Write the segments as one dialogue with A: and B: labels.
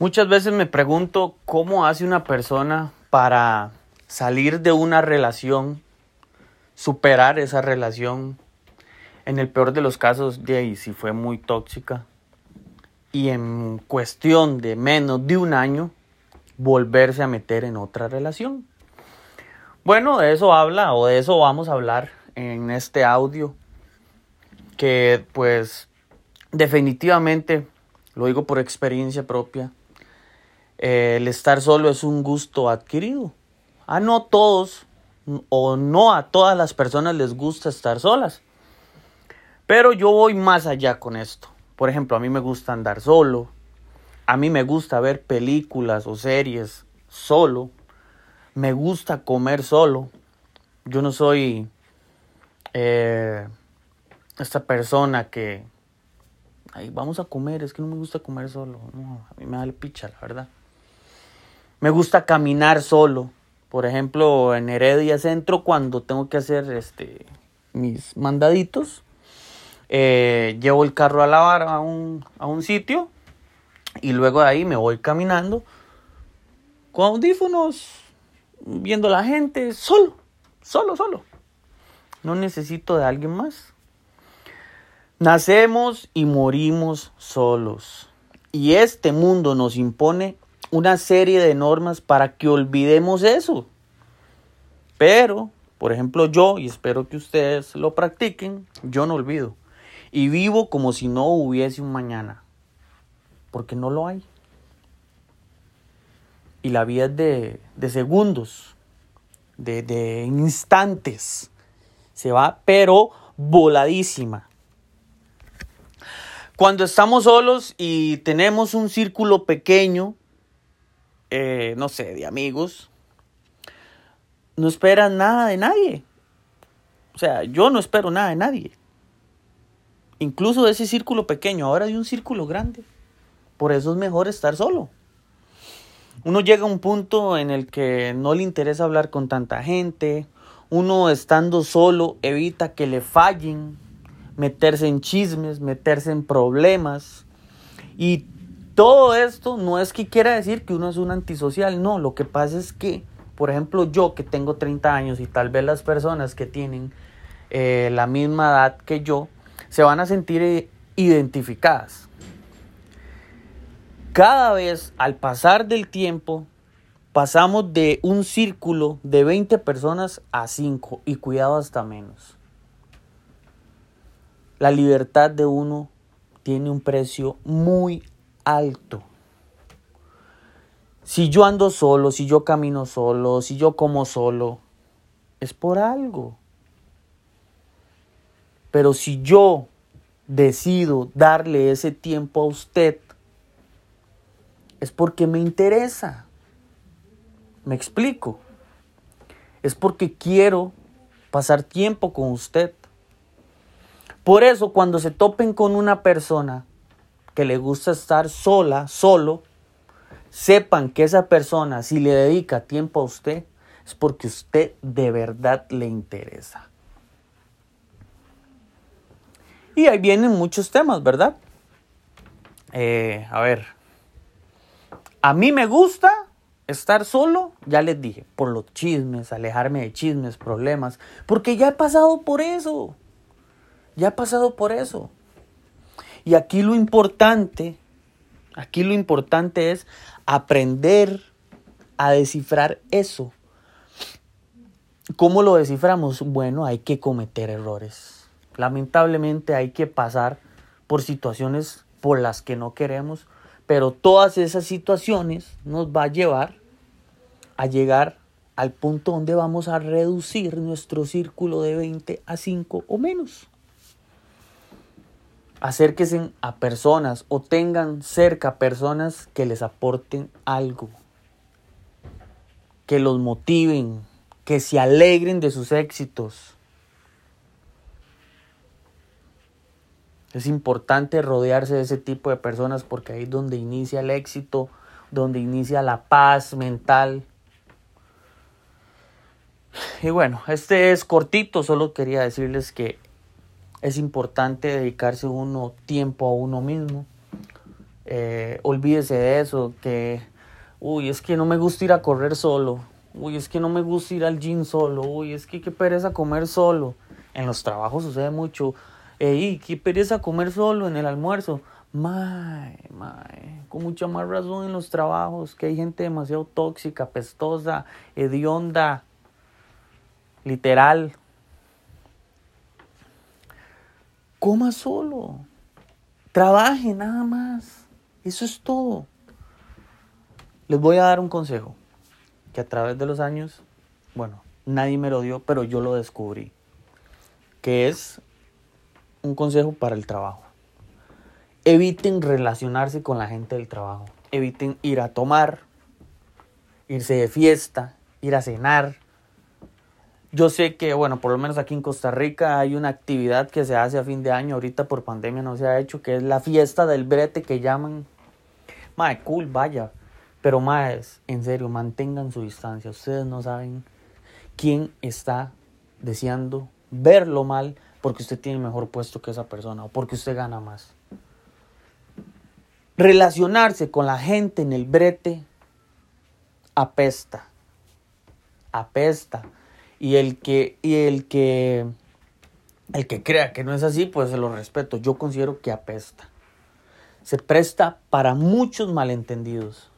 A: Muchas veces me pregunto cómo hace una persona para salir de una relación, superar esa relación, en el peor de los casos, de ahí si fue muy tóxica, y en cuestión de menos de un año, volverse a meter en otra relación. Bueno, de eso habla o de eso vamos a hablar en este audio, que pues definitivamente, lo digo por experiencia propia, el estar solo es un gusto adquirido. A no todos o no a todas las personas les gusta estar solas. Pero yo voy más allá con esto. Por ejemplo, a mí me gusta andar solo. A mí me gusta ver películas o series solo. Me gusta comer solo. Yo no soy eh, esta persona que... Ay, vamos a comer, es que no me gusta comer solo. No, a mí me da el picha, la verdad. Me gusta caminar solo. Por ejemplo, en Heredia Centro, cuando tengo que hacer este, mis mandaditos, eh, llevo el carro a lavar a un, a un sitio y luego de ahí me voy caminando con audífonos, viendo la gente, solo, solo, solo. No necesito de alguien más. Nacemos y morimos solos. Y este mundo nos impone una serie de normas para que olvidemos eso. Pero, por ejemplo, yo, y espero que ustedes lo practiquen, yo no olvido. Y vivo como si no hubiese un mañana. Porque no lo hay. Y la vida es de, de segundos, de, de instantes. Se va, pero voladísima. Cuando estamos solos y tenemos un círculo pequeño, eh, no sé, de amigos, no esperan nada de nadie. O sea, yo no espero nada de nadie. Incluso de ese círculo pequeño, ahora de un círculo grande. Por eso es mejor estar solo. Uno llega a un punto en el que no le interesa hablar con tanta gente. Uno estando solo evita que le fallen, meterse en chismes, meterse en problemas. Y todo esto no es que quiera decir que uno es un antisocial, no, lo que pasa es que, por ejemplo, yo que tengo 30 años y tal vez las personas que tienen eh, la misma edad que yo, se van a sentir identificadas. Cada vez al pasar del tiempo, pasamos de un círculo de 20 personas a 5 y cuidado hasta menos. La libertad de uno tiene un precio muy alto. Si yo ando solo, si yo camino solo, si yo como solo, es por algo. Pero si yo decido darle ese tiempo a usted, es porque me interesa. ¿Me explico? Es porque quiero pasar tiempo con usted. Por eso cuando se topen con una persona que le gusta estar sola, solo, sepan que esa persona, si le dedica tiempo a usted, es porque usted de verdad le interesa. Y ahí vienen muchos temas, ¿verdad? Eh, a ver, a mí me gusta estar solo, ya les dije, por los chismes, alejarme de chismes, problemas, porque ya he pasado por eso. Ya he pasado por eso. Y aquí lo importante, aquí lo importante es aprender a descifrar eso. ¿Cómo lo desciframos? Bueno, hay que cometer errores. Lamentablemente hay que pasar por situaciones por las que no queremos, pero todas esas situaciones nos va a llevar a llegar al punto donde vamos a reducir nuestro círculo de 20 a 5 o menos acérquense a personas o tengan cerca personas que les aporten algo, que los motiven, que se alegren de sus éxitos. Es importante rodearse de ese tipo de personas porque ahí es donde inicia el éxito, donde inicia la paz mental. Y bueno, este es cortito, solo quería decirles que es importante dedicarse uno tiempo a uno mismo. Eh, olvídese de eso, que, uy, es que no me gusta ir a correr solo, uy, es que no me gusta ir al gym solo, uy, es que qué pereza comer solo. En los trabajos sucede mucho, ey, qué pereza comer solo en el almuerzo. Mae, mae, con mucha más razón en los trabajos, que hay gente demasiado tóxica, pestosa, hedionda, literal. Coma solo, trabaje nada más, eso es todo. Les voy a dar un consejo que a través de los años, bueno, nadie me lo dio, pero yo lo descubrí, que es un consejo para el trabajo eviten relacionarse con la gente del trabajo. Eviten ir a tomar, irse de fiesta, ir a cenar. Yo sé que, bueno, por lo menos aquí en Costa Rica hay una actividad que se hace a fin de año, ahorita por pandemia no se ha hecho, que es la fiesta del brete que llaman. Mae, cool, vaya. Pero más, en serio, mantengan su distancia. Ustedes no saben quién está deseando verlo mal porque usted tiene mejor puesto que esa persona o porque usted gana más. Relacionarse con la gente en el brete apesta. Apesta. Y el que, y el que, el que crea que no es así, pues se lo respeto. Yo considero que apesta. Se presta para muchos malentendidos.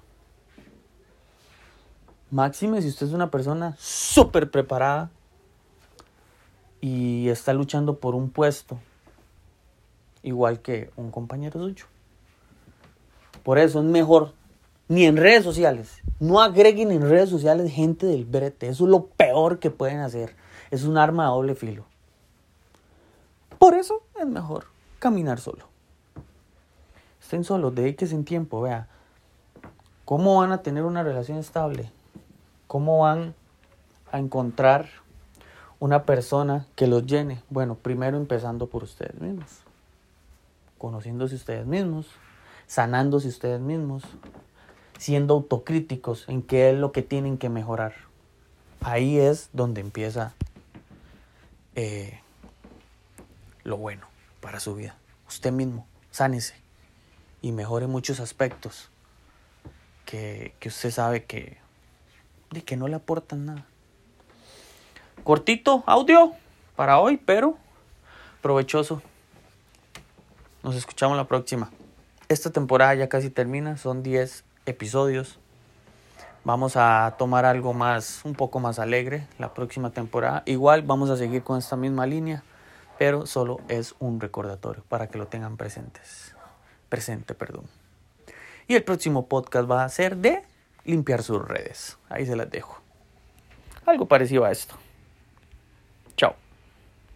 A: Máxime si usted es una persona súper preparada y está luchando por un puesto, igual que un compañero suyo. Por eso es mejor, ni en redes sociales, no agreguen en redes sociales gente del brete. Eso es lo peor que pueden hacer. Es un arma a doble filo. Por eso es mejor caminar solo. Estén solos, dedíquense en tiempo, vea. ¿Cómo van a tener una relación estable? ¿Cómo van a encontrar una persona que los llene? Bueno, primero empezando por ustedes mismos. Conociéndose ustedes mismos, sanándose ustedes mismos, siendo autocríticos en qué es lo que tienen que mejorar. Ahí es donde empieza eh, lo bueno para su vida. Usted mismo, sánese y mejore muchos aspectos que, que usted sabe que, de que no le aportan nada. Cortito audio para hoy, pero provechoso. Nos escuchamos la próxima. Esta temporada ya casi termina, son 10 episodios. Vamos a tomar algo más, un poco más alegre la próxima temporada. Igual vamos a seguir con esta misma línea, pero solo es un recordatorio para que lo tengan presentes. Presente, perdón. Y el próximo podcast va a ser de limpiar sus redes. Ahí se las dejo. Algo parecido a esto.